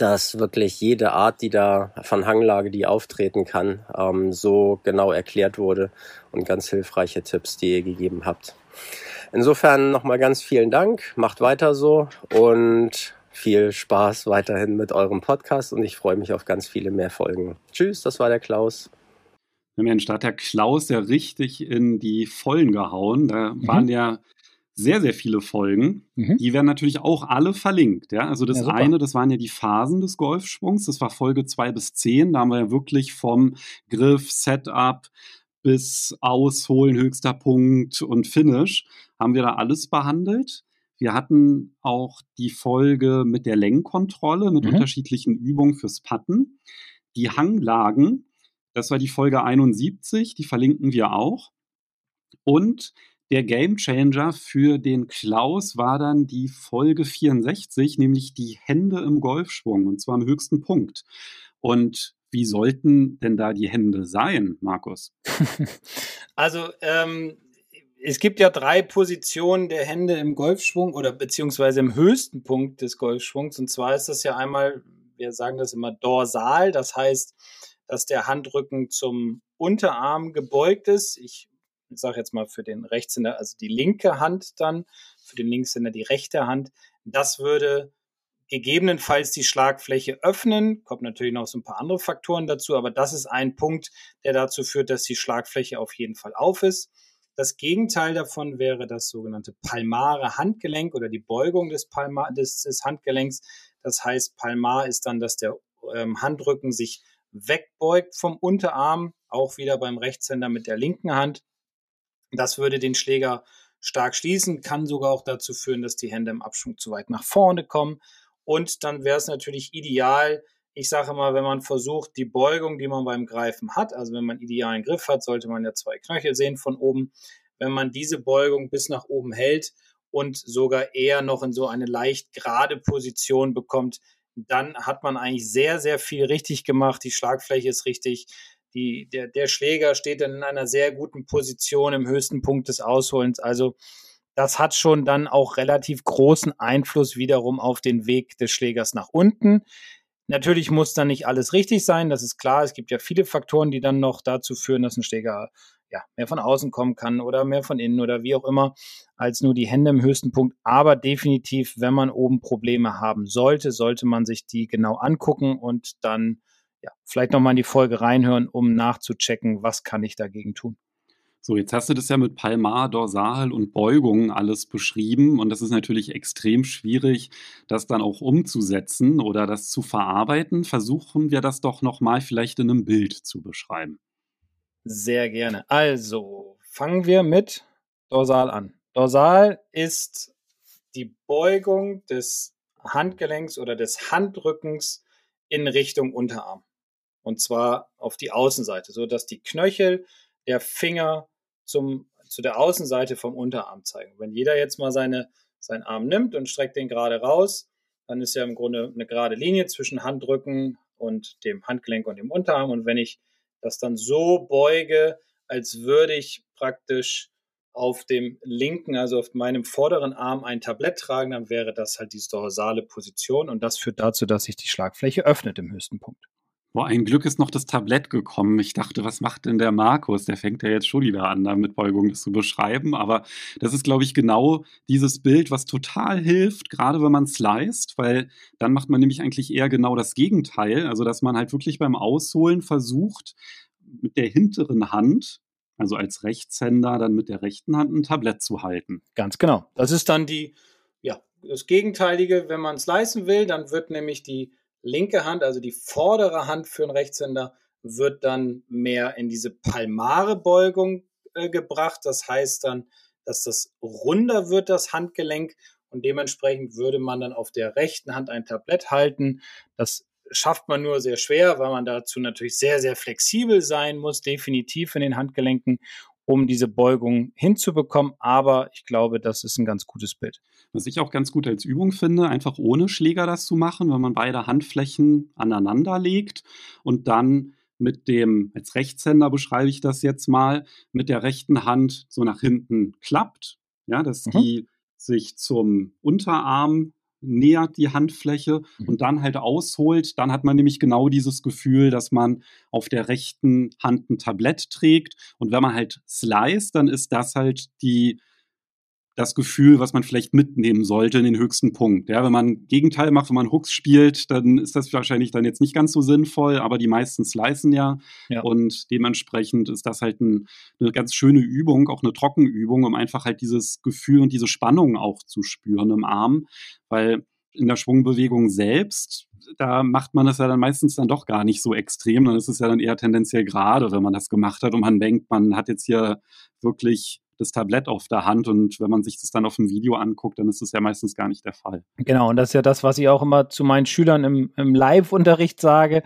dass wirklich jede Art, die da von Hanglage, die auftreten kann, ähm, so genau erklärt wurde und ganz hilfreiche Tipps, die ihr gegeben habt. Insofern nochmal ganz vielen Dank. Macht weiter so und viel Spaß weiterhin mit eurem Podcast und ich freue mich auf ganz viele mehr Folgen. Tschüss, das war der Klaus. Mensch, da hat der Klaus ja richtig in die Vollen gehauen. Da mhm. waren ja sehr, sehr viele Folgen. Mhm. Die werden natürlich auch alle verlinkt. Ja? Also das ja, eine, das waren ja die Phasen des Golfschwungs. Das war Folge 2 bis 10. Da haben wir ja wirklich vom Griff, Setup bis Ausholen, höchster Punkt und Finish, haben wir da alles behandelt. Wir hatten auch die Folge mit der Lenkkontrolle, mit mhm. unterschiedlichen Übungen fürs Patten. Die Hanglagen, das war die Folge 71, die verlinken wir auch. Und der Game Changer für den Klaus war dann die Folge 64, nämlich die Hände im Golfschwung, und zwar am höchsten Punkt. Und Wie sollten denn da die Hände sein, Markus? also ähm, es gibt ja drei Positionen der Hände im Golfschwung oder beziehungsweise im höchsten Punkt des Golfschwungs. Und zwar ist das ja einmal, wir sagen das immer dorsal, das heißt, dass der Handrücken zum Unterarm gebeugt ist. Ich sage jetzt mal für den Rechtshänder, also die linke Hand dann, für den Linkshänder die rechte Hand. Das würde gegebenenfalls die Schlagfläche öffnen. Kommt natürlich noch so ein paar andere Faktoren dazu, aber das ist ein Punkt, der dazu führt, dass die Schlagfläche auf jeden Fall auf ist. Das Gegenteil davon wäre das sogenannte palmare Handgelenk oder die Beugung des, Palma, des, des Handgelenks. Das heißt, palmar ist dann, dass der ähm, Handrücken sich wegbeugt vom Unterarm, auch wieder beim Rechtshänder mit der linken Hand. Das würde den Schläger stark schließen, kann sogar auch dazu führen, dass die Hände im Abschwung zu weit nach vorne kommen. Und dann wäre es natürlich ideal, ich sage mal, wenn man versucht, die Beugung, die man beim Greifen hat, also wenn man idealen Griff hat, sollte man ja zwei Knöchel sehen von oben. Wenn man diese Beugung bis nach oben hält und sogar eher noch in so eine leicht gerade Position bekommt, dann hat man eigentlich sehr, sehr viel richtig gemacht. Die Schlagfläche ist richtig. Die, der, der Schläger steht dann in einer sehr guten Position im höchsten Punkt des Ausholens. Also das hat schon dann auch relativ großen Einfluss wiederum auf den Weg des Schlägers nach unten. Natürlich muss dann nicht alles richtig sein, das ist klar. Es gibt ja viele Faktoren, die dann noch dazu führen, dass ein Schläger ja, mehr von außen kommen kann oder mehr von innen oder wie auch immer, als nur die Hände im höchsten Punkt. Aber definitiv, wenn man oben Probleme haben sollte, sollte man sich die genau angucken und dann ja, vielleicht nochmal in die Folge reinhören, um nachzuchecken, was kann ich dagegen tun. So, jetzt hast du das ja mit Palmar, Dorsal und Beugung alles beschrieben und das ist natürlich extrem schwierig, das dann auch umzusetzen oder das zu verarbeiten. Versuchen wir das doch nochmal vielleicht in einem Bild zu beschreiben. Sehr gerne. Also, fangen wir mit Dorsal an. Dorsal ist die Beugung des Handgelenks oder des Handrückens in Richtung Unterarm. Und zwar auf die Außenseite, so dass die Knöchel der Finger zum, zu der Außenseite vom Unterarm zeigen. Wenn jeder jetzt mal seine, seinen Arm nimmt und streckt den gerade raus, dann ist ja im Grunde eine gerade Linie zwischen Handrücken und dem Handgelenk und dem Unterarm. Und wenn ich das dann so beuge, als würde ich praktisch auf dem linken, also auf meinem vorderen Arm ein Tablett tragen, dann wäre das halt die dorsale Position und das führt dazu, dass sich die Schlagfläche öffnet im höchsten Punkt. Boah, ein Glück ist noch das Tablett gekommen. Ich dachte, was macht denn der Markus? Der fängt ja jetzt schon wieder an, da mit Beugung das zu beschreiben. Aber das ist, glaube ich, genau dieses Bild, was total hilft, gerade wenn man sliced, weil dann macht man nämlich eigentlich eher genau das Gegenteil. Also, dass man halt wirklich beim Ausholen versucht, mit der hinteren Hand, also als Rechtshänder, dann mit der rechten Hand ein Tablett zu halten. Ganz genau. Das ist dann die, ja, das Gegenteilige, wenn man slicen will, dann wird nämlich die linke Hand, also die vordere Hand für einen Rechtshänder, wird dann mehr in diese palmare Beugung äh, gebracht. Das heißt dann, dass das runder wird, das Handgelenk. Und dementsprechend würde man dann auf der rechten Hand ein Tablett halten. Das schafft man nur sehr schwer, weil man dazu natürlich sehr, sehr flexibel sein muss, definitiv in den Handgelenken um diese Beugung hinzubekommen. Aber ich glaube, das ist ein ganz gutes Bild. Was ich auch ganz gut als Übung finde, einfach ohne Schläger das zu machen, wenn man beide Handflächen aneinander legt und dann mit dem, als Rechtshänder beschreibe ich das jetzt mal, mit der rechten Hand so nach hinten klappt, ja, dass mhm. die sich zum Unterarm nähert die Handfläche mhm. und dann halt ausholt, dann hat man nämlich genau dieses Gefühl, dass man auf der rechten Hand ein Tablett trägt. Und wenn man halt slice, dann ist das halt die das Gefühl, was man vielleicht mitnehmen sollte in den höchsten Punkt. Ja, wenn man Gegenteil macht, wenn man Hooks spielt, dann ist das wahrscheinlich dann jetzt nicht ganz so sinnvoll, aber die meisten slicen ja. ja. Und dementsprechend ist das halt ein, eine ganz schöne Übung, auch eine Trockenübung, um einfach halt dieses Gefühl und diese Spannung auch zu spüren im Arm, weil in der Schwungbewegung selbst, da macht man das ja dann meistens dann doch gar nicht so extrem. Dann ist es ja dann eher tendenziell gerade, wenn man das gemacht hat und man denkt, man hat jetzt hier wirklich das Tablett auf der Hand und wenn man sich das dann auf dem Video anguckt, dann ist das ja meistens gar nicht der Fall. Genau, und das ist ja das, was ich auch immer zu meinen Schülern im, im Live-Unterricht sage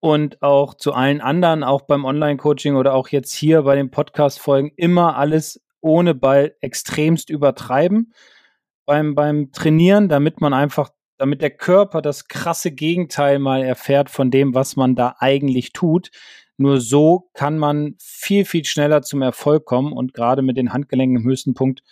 und auch zu allen anderen, auch beim Online-Coaching oder auch jetzt hier bei den Podcast-Folgen, immer alles ohne Ball extremst übertreiben beim, beim Trainieren, damit man einfach damit der Körper das krasse Gegenteil mal erfährt von dem, was man da eigentlich tut. Nur so kann man viel, viel schneller zum Erfolg kommen und gerade mit den Handgelenken im höchsten Punkt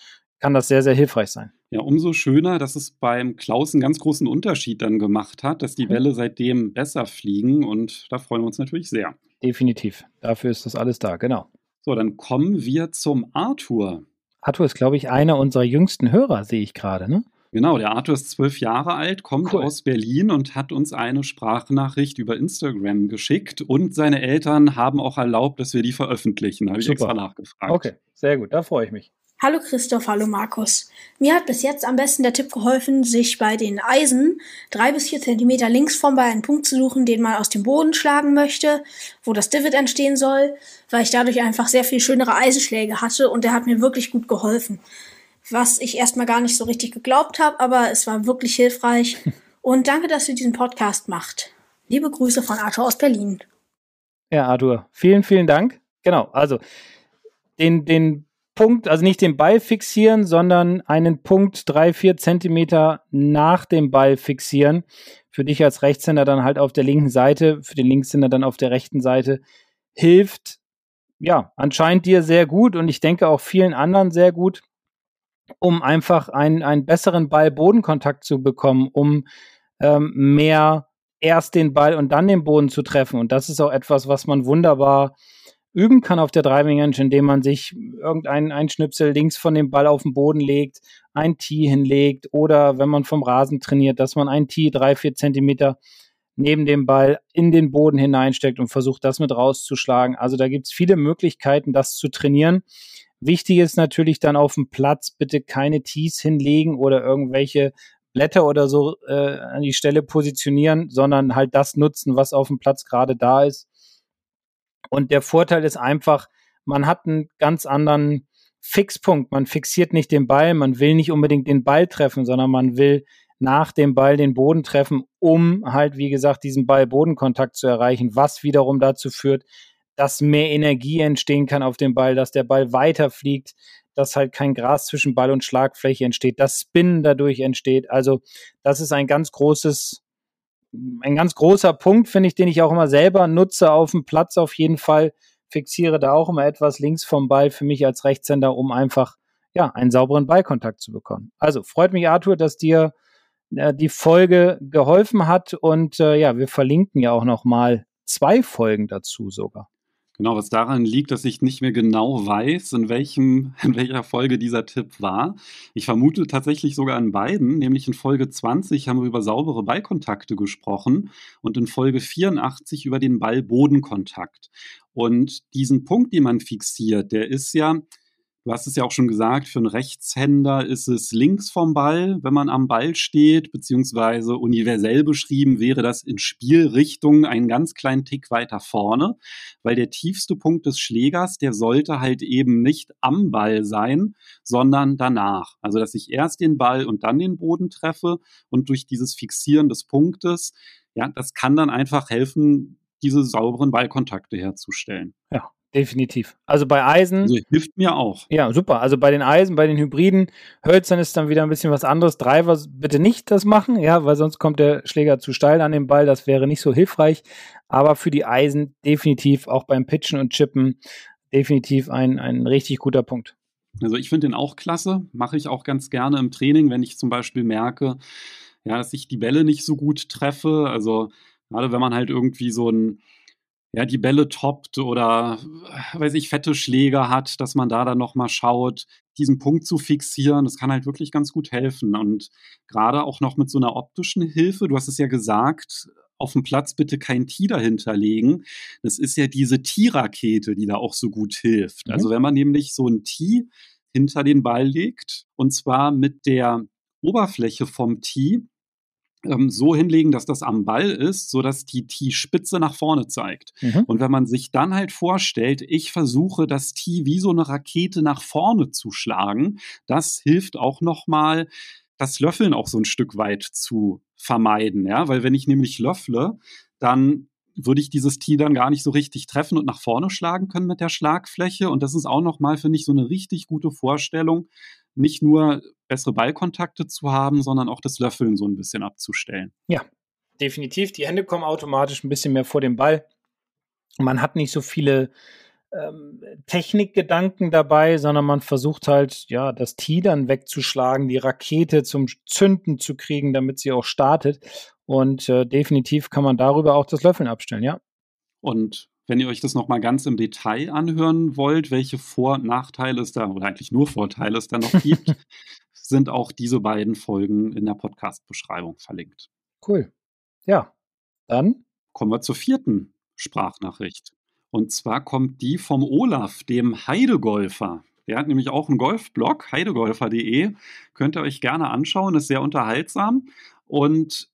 kann das sehr, sehr hilfreich sein. Ja, umso schöner, dass es beim Klaus einen ganz großen Unterschied dann gemacht hat, dass die Bälle seitdem besser fliegen und da freuen wir uns natürlich sehr. Definitiv. Dafür ist das alles da, genau. So, dann kommen wir zum Arthur. Arthur ist, glaube ich, einer unserer jüngsten Hörer, sehe ich gerade, ne? Genau, der Arthur ist zwölf Jahre alt, kommt Cool. aus Berlin und hat uns eine Sprachnachricht über Instagram geschickt und seine Eltern haben auch erlaubt, dass wir die veröffentlichen. Da habe ich extra nachgefragt. Okay, sehr gut, da freue ich mich. Hallo Christoph, hallo Markus. Mir hat bis jetzt am besten der Tipp geholfen, sich bei den Eisen drei bis vier Zentimeter links vom Ball einen Punkt zu suchen, den man aus dem Boden schlagen möchte, wo das Divot entstehen soll, weil ich dadurch einfach sehr viel schönere Eisenschläge hatte und der hat mir wirklich gut geholfen. Was ich erstmal gar nicht so richtig geglaubt habe, aber es war wirklich hilfreich. Und danke, dass ihr diesen Podcast macht. Liebe Grüße von Arthur aus Berlin. Ja, Arthur, vielen, vielen Dank. Genau, also den, den Punkt, also nicht den Ball fixieren, sondern einen Punkt drei, vier Zentimeter nach dem Ball fixieren. Für dich als Rechtshänder dann halt auf der linken Seite, für den Linkshänder dann auf der rechten Seite, hilft ja anscheinend dir sehr gut und ich denke auch vielen anderen sehr gut, um einfach einen, einen besseren Ball-Bodenkontakt zu bekommen, um ähm, mehr erst den Ball und dann den Boden zu treffen. Und das ist auch etwas, was man wunderbar üben kann auf der Driving Range, indem man sich irgendeinen einen Schnipsel links von dem Ball auf den Boden legt, ein Tee hinlegt oder wenn man vom Rasen trainiert, dass man ein Tee drei, vier Zentimeter neben dem Ball in den Boden hineinsteckt und versucht, das mit rauszuschlagen. Also da gibt es viele Möglichkeiten, das zu trainieren. Wichtig ist natürlich dann auf dem Platz bitte keine Tees hinlegen oder irgendwelche Blätter oder so äh, an die Stelle positionieren, sondern halt das nutzen, was auf dem Platz gerade da ist. Und der Vorteil ist einfach, man hat einen ganz anderen Fixpunkt. Man fixiert nicht den Ball, man will nicht unbedingt den Ball treffen, sondern man will nach dem Ball den Boden treffen, um halt, wie gesagt, diesen Ball-Bodenkontakt zu erreichen, was wiederum dazu führt, dass mehr Energie entstehen kann auf dem Ball, dass der Ball weiter fliegt, dass halt kein Gras zwischen Ball und Schlagfläche entsteht, dass Spin dadurch entsteht. Also das ist ein ganz großes, ein ganz großer Punkt, finde ich, den ich auch immer selber nutze auf dem Platz auf jeden Fall. Fixiere da auch immer etwas links vom Ball für mich als Rechtshänder, um einfach ja einen sauberen Ballkontakt zu bekommen. Also freut mich, Arthur, dass dir äh, die Folge geholfen hat und äh, ja, wir verlinken ja auch noch mal zwei Folgen dazu sogar. Genau, was daran liegt, dass ich nicht mehr genau weiß, in, welchem, in welcher Folge dieser Tipp war. Ich vermute tatsächlich sogar in beiden, nämlich in Folge 20 haben wir über saubere Ballkontakte gesprochen und in Folge 84 über den Ball-Bodenkontakt. Und diesen Punkt, den man fixiert, der ist ja, du hast es ja auch schon gesagt, für einen Rechtshänder ist es links vom Ball, wenn man am Ball steht, beziehungsweise universell beschrieben wäre das in Spielrichtung einen ganz kleinen Tick weiter vorne, weil der tiefste Punkt des Schlägers, der sollte halt eben nicht am Ball sein, sondern danach. Also, dass ich erst den Ball und dann den Boden treffe und durch dieses Fixieren des Punktes, ja, das kann dann einfach helfen, diese sauberen Ballkontakte herzustellen. Ja, definitiv. Also bei Eisen. Also hilft mir auch. Ja, super. Also bei den Eisen, bei den Hybriden, Hölzern ist dann wieder ein bisschen was anderes. Driver bitte nicht das machen, ja, weil sonst kommt der Schläger zu steil an den Ball. Das wäre nicht so hilfreich. Aber für die Eisen definitiv auch beim Pitchen und Chippen definitiv ein, ein richtig guter Punkt. Also ich finde den auch klasse, mache ich auch ganz gerne im Training, wenn ich zum Beispiel merke, ja, dass ich die Bälle nicht so gut treffe. Also gerade wenn man halt irgendwie so ein, ja, die Bälle toppt oder, weiß ich, fette Schläger hat, dass man da dann nochmal schaut, diesen Punkt zu fixieren. Das kann halt wirklich ganz gut helfen. Und gerade auch noch mit so einer optischen Hilfe, du hast es ja gesagt, auf dem Platz bitte kein Tee dahinter legen. Das ist ja diese Tee-Rakete, die da auch so gut hilft. Mhm. Also wenn man nämlich so ein Tee hinter den Ball legt und zwar mit der Oberfläche vom Tee ähm, so hinlegen, dass das am Ball ist, sodass die Tee-Spitze nach vorne zeigt. Mhm. Und wenn man sich dann halt vorstellt, ich versuche das Tee wie so eine Rakete nach vorne zu schlagen, das hilft auch nochmal, das Löffeln auch so ein Stück weit zu vermeiden. Ja? Weil wenn ich nämlich löffle, dann würde ich dieses Tee dann gar nicht so richtig treffen und nach vorne schlagen können mit der Schlagfläche. Und das ist auch nochmal, finde ich, so eine richtig gute Vorstellung, nicht nur bessere Ballkontakte zu haben, sondern auch das Löffeln so ein bisschen abzustellen. Ja, definitiv. Die Hände kommen automatisch ein bisschen mehr vor den Ball. Man hat nicht so viele ähm, Technikgedanken dabei, sondern man versucht halt, ja, das Tee dann wegzuschlagen, die Rakete zum Zünden zu kriegen, damit sie auch startet. Und äh, definitiv kann man darüber auch das Löffeln abstellen, ja. Und wenn ihr euch das nochmal ganz im Detail anhören wollt, welche Vor- und Nachteile es da, oder eigentlich nur Vorteile es da noch gibt, sind auch diese beiden Folgen in der Podcast-Beschreibung verlinkt. Cool. Ja, dann kommen wir zur vierten Sprachnachricht. Und zwar kommt die vom Olaf, dem Heidegolfer. Der hat nämlich auch einen Golfblog, heidegolfer.de. Könnt ihr euch gerne anschauen, ist sehr unterhaltsam. Und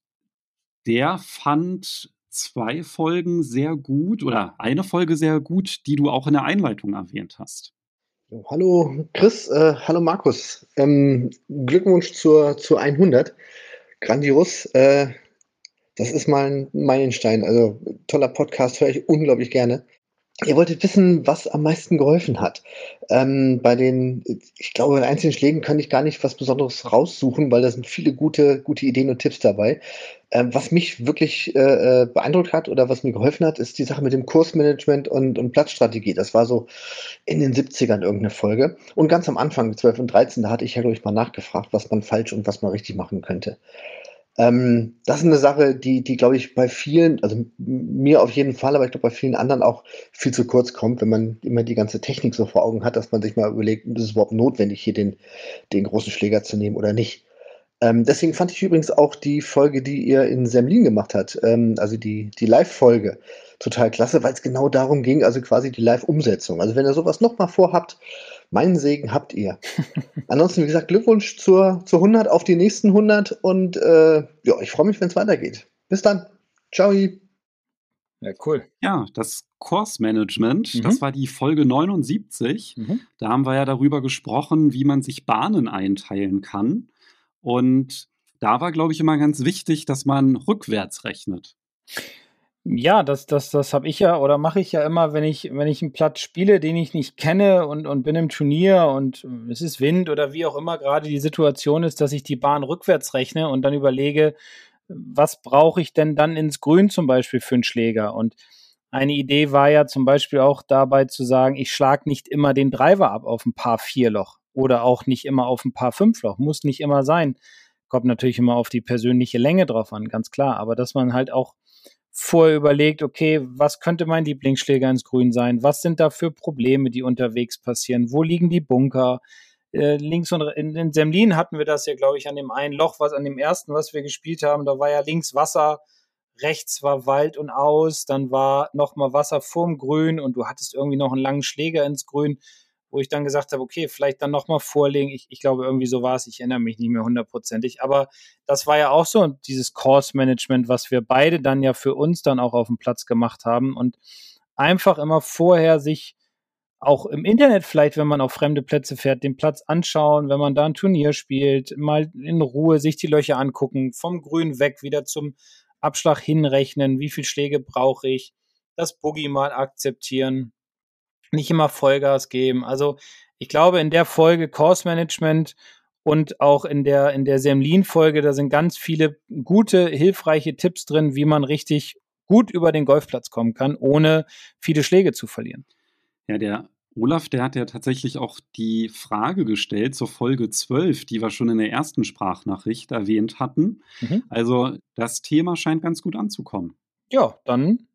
der fand zwei Folgen sehr gut oder eine Folge sehr gut, die du auch in der Einleitung erwähnt hast. Hallo Chris, äh, hallo Markus. Ähm, Glückwunsch zur, zur 100. Grandios. Äh, das ist mal ein Meilenstein. Also toller Podcast, höre ich unglaublich gerne. Ihr wolltet wissen, was am meisten geholfen hat. Ähm, bei den, ich glaube, bei einzelnen Schlägen kann ich gar nicht was Besonderes raussuchen, weil da sind viele gute, gute Ideen und Tipps dabei. Ähm, was mich wirklich äh, äh beeindruckt hat oder was mir geholfen hat, ist die Sache mit dem Kursmanagement und, und Platzstrategie. Das war so in den 70ern irgendeine Folge. Und ganz am Anfang, 12 und 13, da hatte ich ja, glaube ich, mal nachgefragt, was man falsch und was man richtig machen könnte. Ähm, das ist eine Sache, die, die glaube ich, bei vielen, also mir auf jeden Fall, aber ich glaube bei vielen anderen auch viel zu kurz kommt, wenn man immer die ganze Technik so vor Augen hat, dass man sich mal überlegt, ist es überhaupt notwendig, hier den, den großen Schläger zu nehmen oder nicht. Ähm, deswegen fand ich übrigens auch die Folge, die ihr in Semlin gemacht habt, ähm, also die, die Live-Folge, total klasse, weil es genau darum ging, also quasi die Live-Umsetzung. Also wenn ihr sowas nochmal vorhabt, meinen Segen habt ihr. Ansonsten, wie gesagt, Glückwunsch zur, zur 100 auf die nächsten 100 und äh, ja, ich freue mich, wenn es weitergeht. Bis dann. Ciao. Ja, cool. Ja, das Kursmanagement, mhm. das war die Folge 79. Mhm. Da haben wir ja darüber gesprochen, wie man sich Bahnen einteilen kann. Und da war, glaube ich, immer ganz wichtig, dass man rückwärts rechnet. Ja, das, das, das habe ich ja oder mache ich ja immer, wenn ich, wenn ich einen Platz spiele, den ich nicht kenne und, und bin im Turnier und es ist Wind oder wie auch immer gerade die Situation ist, dass ich die Bahn rückwärts rechne und dann überlege, was brauche ich denn dann ins Grün zum Beispiel für einen Schläger? Und eine Idee war ja zum Beispiel auch dabei zu sagen, ich schlage nicht immer den Driver ab auf ein paar Vierloch oder auch nicht immer auf ein paar Fünfloch, muss nicht immer sein. Kommt natürlich immer auf die persönliche Länge drauf an, ganz klar. Aber dass man halt auch vorher überlegt, okay, was könnte mein Lieblingsschläger ins Grün sein? Was sind da für Probleme, die unterwegs passieren? Wo liegen die Bunker? Äh, links und in, in Semlin hatten wir das ja, glaube ich, an dem einen Loch, was an dem ersten, was wir gespielt haben, da war ja links Wasser, rechts war Wald und aus, dann war nochmal Wasser vorm Grün und du hattest irgendwie noch einen langen Schläger ins Grün wo ich dann gesagt habe, okay, vielleicht dann nochmal vorlegen. Ich, ich glaube, irgendwie so war es. Ich erinnere mich nicht mehr hundertprozentig. Aber das war ja auch so dieses Course-Management, was wir beide dann ja für uns dann auch auf dem Platz gemacht haben. Und einfach immer vorher sich auch im Internet vielleicht, wenn man auf fremde Plätze fährt, den Platz anschauen, wenn man da ein Turnier spielt, mal in Ruhe sich die Löcher angucken, vom Grün weg wieder zum Abschlag hinrechnen, wie viele Schläge brauche ich, das Boogie mal akzeptieren nicht immer Vollgas geben. Also ich glaube, in der Folge Course Management und auch in der, in der Semlin-Folge, da sind ganz viele gute, hilfreiche Tipps drin, wie man richtig gut über den Golfplatz kommen kann, ohne viele Schläge zu verlieren. Ja, der Olaf, der hat ja tatsächlich auch die Frage gestellt zur Folge 12, die wir schon in der ersten Sprachnachricht erwähnt hatten. Mhm. Also das Thema scheint ganz gut anzukommen. Ja, dann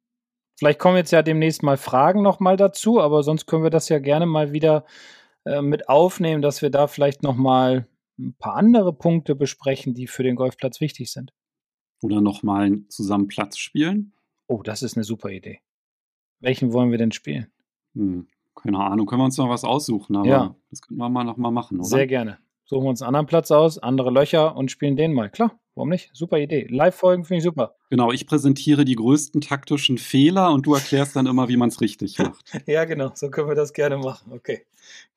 Vielleicht kommen jetzt ja demnächst mal Fragen nochmal dazu, aber sonst können wir das ja gerne mal wieder äh, mit aufnehmen, dass wir da vielleicht nochmal ein paar andere Punkte besprechen, die für den Golfplatz wichtig sind. Oder nochmal zusammen Platz spielen. Oh, das ist eine super Idee. Welchen wollen wir denn spielen? Hm, keine Ahnung, können wir uns noch was aussuchen, aber ja. das können wir mal nochmal machen, oder? Sehr gerne. Suchen wir uns einen anderen Platz aus, andere Löcher und spielen den mal. Klar. Warum nicht? Super Idee. Live-Folgen finde ich super. Genau, ich präsentiere die größten taktischen Fehler und du erklärst dann immer, wie man es richtig macht. ja, genau, so können wir das gerne machen. Okay,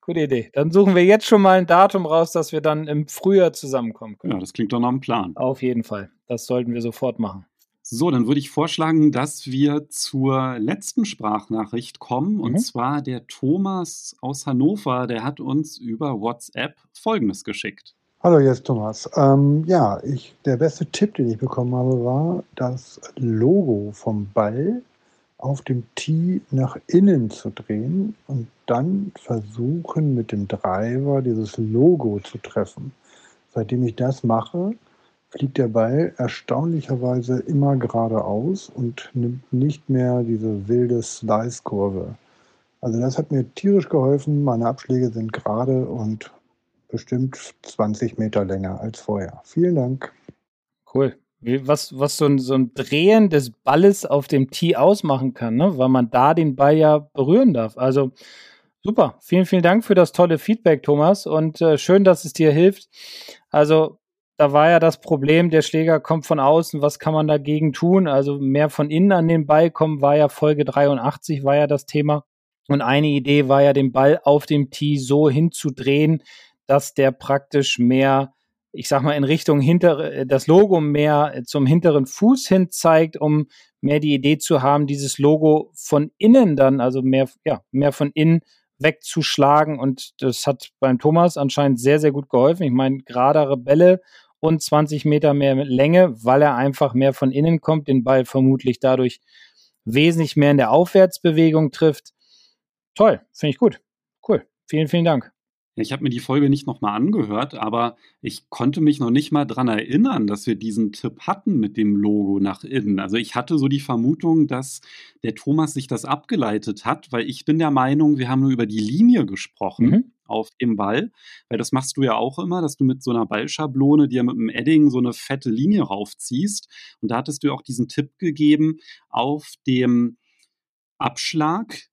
gute Idee. Dann suchen wir jetzt schon mal ein Datum raus, dass wir dann im Frühjahr zusammenkommen können. Ja, das klingt doch nach einem Plan. Auf jeden Fall. Das sollten wir sofort machen. So, dann würde ich vorschlagen, dass wir zur letzten Sprachnachricht kommen. Und Mhm. zwar der Thomas aus Hannover, der hat uns über WhatsApp Folgendes geschickt. Hallo, hier ist Thomas. Ähm, ja, ich, der beste Tipp, den ich bekommen habe, war, das Logo vom Ball auf dem Tee nach innen zu drehen und dann versuchen, mit dem Driver dieses Logo zu treffen. Seitdem ich das mache, fliegt der Ball erstaunlicherweise immer geradeaus und nimmt nicht mehr diese wilde Slice-Kurve. Also das hat mir tierisch geholfen. Meine Abschläge sind gerade und bestimmt 20 Meter länger als vorher. Vielen Dank. Cool. Was, was so ein, so ein Drehen des Balles auf dem Tee ausmachen kann, ne? weil man da den Ball ja berühren darf. Also super. Vielen, vielen Dank für das tolle Feedback, Thomas. Und äh, schön, dass es dir hilft. Also da war ja das Problem, der Schläger kommt von außen, was kann man dagegen tun? Also mehr von innen an den Ball kommen, war ja Folge 83, war ja das Thema. Und eine Idee war ja, den Ball auf dem Tee so hinzudrehen, dass der praktisch mehr, ich sag mal, in Richtung hinter, das Logo mehr zum hinteren Fuß hin zeigt, um mehr die Idee zu haben, dieses Logo von innen dann, also mehr, ja, mehr von innen wegzuschlagen. Und das hat beim Thomas anscheinend sehr, sehr gut geholfen. Ich meine, geradere Bälle und 20 Meter mehr Länge, weil er einfach mehr von innen kommt, den Ball vermutlich dadurch wesentlich mehr in der Aufwärtsbewegung trifft. Toll, finde ich gut. Cool. Vielen, vielen Dank. Ich habe mir die Folge nicht nochmal angehört, aber ich konnte mich noch nicht mal dran erinnern, dass wir diesen Tipp hatten mit dem Logo nach innen. Also ich hatte so die Vermutung, dass der Thomas sich das abgeleitet hat, weil ich bin der Meinung, wir haben nur über die Linie gesprochen Mhm. auf dem Ball, weil das machst du ja auch immer, dass du mit so einer Ballschablone dir mit einem Edding so eine fette Linie raufziehst. Und da hattest du ja auch diesen Tipp gegeben, auf dem Abschlag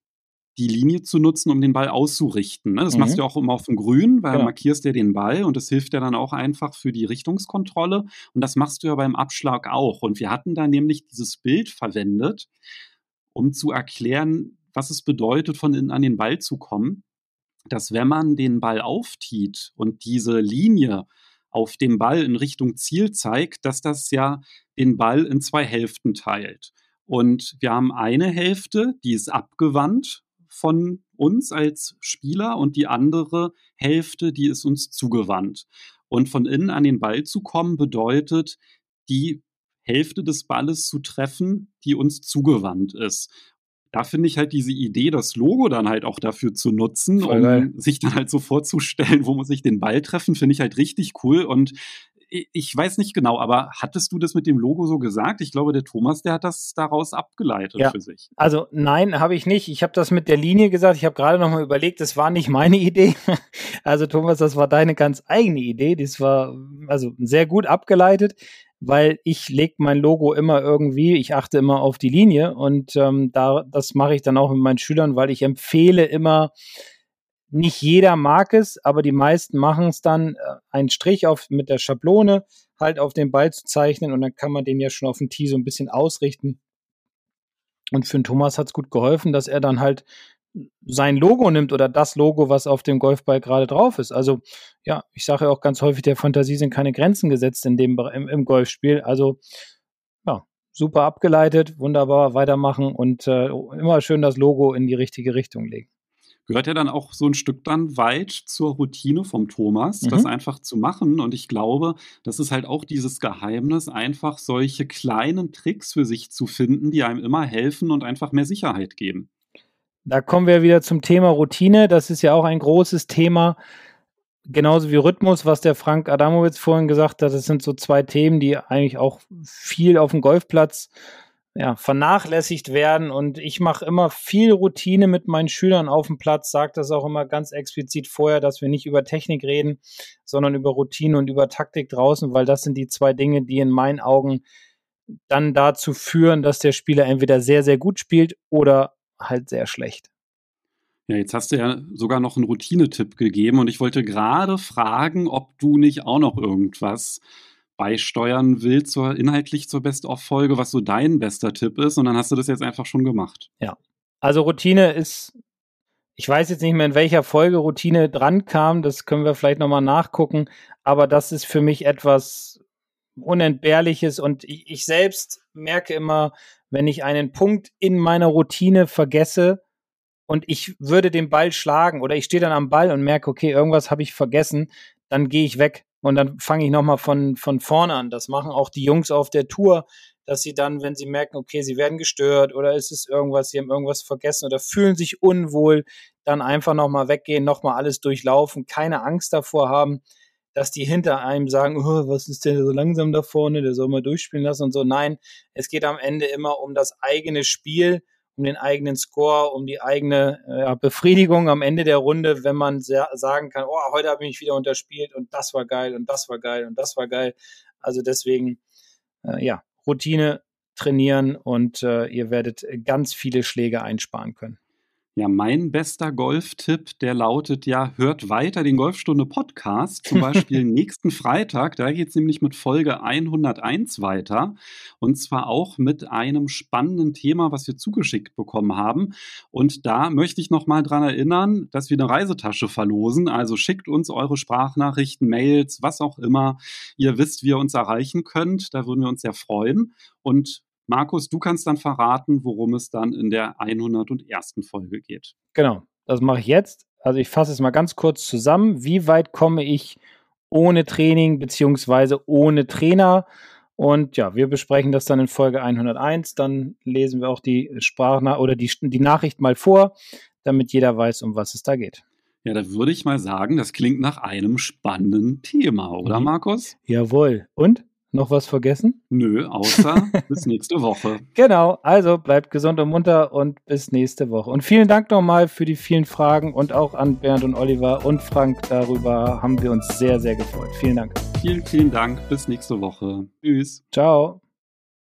die Linie zu nutzen, um den Ball auszurichten. Ne? Das Mhm. machst du auch immer auf dem Grün, weil Genau. markierst ja den Ball und das hilft ja dann auch einfach für die Richtungskontrolle. Und das machst du ja beim Abschlag auch. Und wir hatten da nämlich dieses Bild verwendet, um zu erklären, was es bedeutet, von innen an den Ball zu kommen. Dass wenn man den Ball auftiet und diese Linie auf dem Ball in Richtung Ziel zeigt, dass das ja den Ball in zwei Hälften teilt. Und wir haben eine Hälfte, die ist abgewandt von uns als Spieler und die andere Hälfte, die ist uns zugewandt. Und von innen an den Ball zu kommen, bedeutet, die Hälfte des Balles zu treffen, die uns zugewandt ist. Da finde ich halt diese Idee, das Logo dann halt auch dafür zu nutzen, Voll um geil. sich dann halt so vorzustellen, wo muss ich den Ball treffen, finde ich halt richtig cool. Und ich weiß nicht genau, aber hattest du das mit dem Logo so gesagt? Ich glaube, der Thomas, der hat das daraus abgeleitet Ja. für sich. Also nein, habe ich nicht. Ich habe das mit der Linie gesagt. Ich habe gerade noch mal überlegt, das war nicht meine Idee. Also Thomas, das war deine ganz eigene Idee. Das war also sehr gut abgeleitet, weil ich leg mein Logo immer irgendwie, ich achte immer auf die Linie und ähm, da das mache ich dann auch mit meinen Schülern, weil ich empfehle immer nicht jeder mag es, aber die meisten machen es dann, äh, einen Strich auf mit der Schablone halt auf den Ball zu zeichnen und dann kann man den ja schon auf dem Tee so ein bisschen ausrichten. Und für den Thomas hat es gut geholfen, dass er dann halt sein Logo nimmt oder das Logo, was auf dem Golfball gerade drauf ist. Also ja, ich sage ja auch ganz häufig, der Fantasie sind keine Grenzen gesetzt in dem im, im Golfspiel. Also ja, super abgeleitet, wunderbar weitermachen und äh, immer schön das Logo in die richtige Richtung legen. Gehört ja dann auch so ein Stück dann weit zur Routine vom Thomas, Mhm. das einfach zu machen. Und ich glaube, das ist halt auch dieses Geheimnis, einfach solche kleinen Tricks für sich zu finden, die einem immer helfen und einfach mehr Sicherheit geben. Da kommen wir wieder zum Thema Routine. Das ist ja auch ein großes Thema. Genauso wie Rhythmus, was der Frank Adamowitz vorhin gesagt hat. Das sind so zwei Themen, die eigentlich auch viel auf dem Golfplatz ja, vernachlässigt werden. Und ich mache immer viel Routine mit meinen Schülern auf dem Platz, sage das auch immer ganz explizit vorher, dass wir nicht über Technik reden, sondern über Routine und über Taktik draußen, weil das sind die zwei Dinge, die in meinen Augen dann dazu führen, dass der Spieler entweder sehr, sehr gut spielt oder halt sehr schlecht. Ja, jetzt hast du ja sogar noch einen Routine-Tipp gegeben und ich wollte gerade fragen, ob du nicht auch noch irgendwas beisteuern willst, zur, inhaltlich zur Best-of-Folge, was so dein bester Tipp ist. Und dann hast du das jetzt einfach schon gemacht. Ja. Also Routine ist, ich weiß jetzt nicht mehr, in welcher Folge Routine dran kam, das können wir vielleicht nochmal nachgucken, aber das ist für mich etwas Unentbehrliches und ich, ich selbst merke immer, wenn ich einen Punkt in meiner Routine vergesse und ich würde den Ball schlagen oder ich stehe dann am Ball und merke, okay, irgendwas habe ich vergessen, dann gehe ich weg und dann fange ich nochmal von, von vorne an. Das machen auch die Jungs auf der Tour, dass sie dann, wenn sie merken, okay, sie werden gestört oder ist es irgendwas, sie haben irgendwas vergessen oder fühlen sich unwohl, dann einfach nochmal weggehen, nochmal alles durchlaufen, keine Angst davor haben, dass die hinter einem sagen, oh, was ist denn so langsam da vorne, der soll mal durchspielen lassen und so. Nein, es geht am Ende immer um das eigene Spiel, um den eigenen Score, um die eigene äh, Befriedigung am Ende der Runde, wenn man sagen kann, oh, heute habe ich mich wieder unterspielt und das war geil und das war geil und das war geil. Also deswegen, äh, ja, Routine trainieren und äh, ihr werdet ganz viele Schläge einsparen können. Ja, mein bester Golftipp, der lautet ja, hört weiter den Golfstunde Podcast, zum Beispiel nächsten Freitag. Da geht es nämlich mit Folge 101 weiter. Und zwar auch mit einem spannenden Thema, was wir zugeschickt bekommen haben. Und da möchte ich nochmal dran erinnern, dass wir eine Reisetasche verlosen. Also schickt uns eure Sprachnachrichten, Mails, was auch immer. Ihr wisst, wie ihr uns erreichen könnt. Da würden wir uns sehr freuen. Und Markus, du kannst dann verraten, worum es dann in der 101. Folge geht. Genau, das mache ich jetzt. Also ich fasse es mal ganz kurz zusammen. Wie weit komme ich ohne Training beziehungsweise ohne Trainer? Und ja, wir besprechen das dann in Folge 101. Dann lesen wir auch die Sprachnachricht oder die, die Nachricht mal vor, damit jeder weiß, um was es da geht. Ja, da würde ich mal sagen, das klingt nach einem spannenden Thema, oder mhm. Markus? Jawohl. Und? Noch was vergessen? Nö, außer bis nächste Woche. Genau, also bleibt gesund und munter und bis nächste Woche. Und vielen Dank nochmal für die vielen Fragen und auch an Bernd und Oliver und Frank. Darüber haben wir uns sehr, sehr gefreut. Vielen Dank. Vielen, vielen Dank. Bis nächste Woche. Tschüss. Ciao.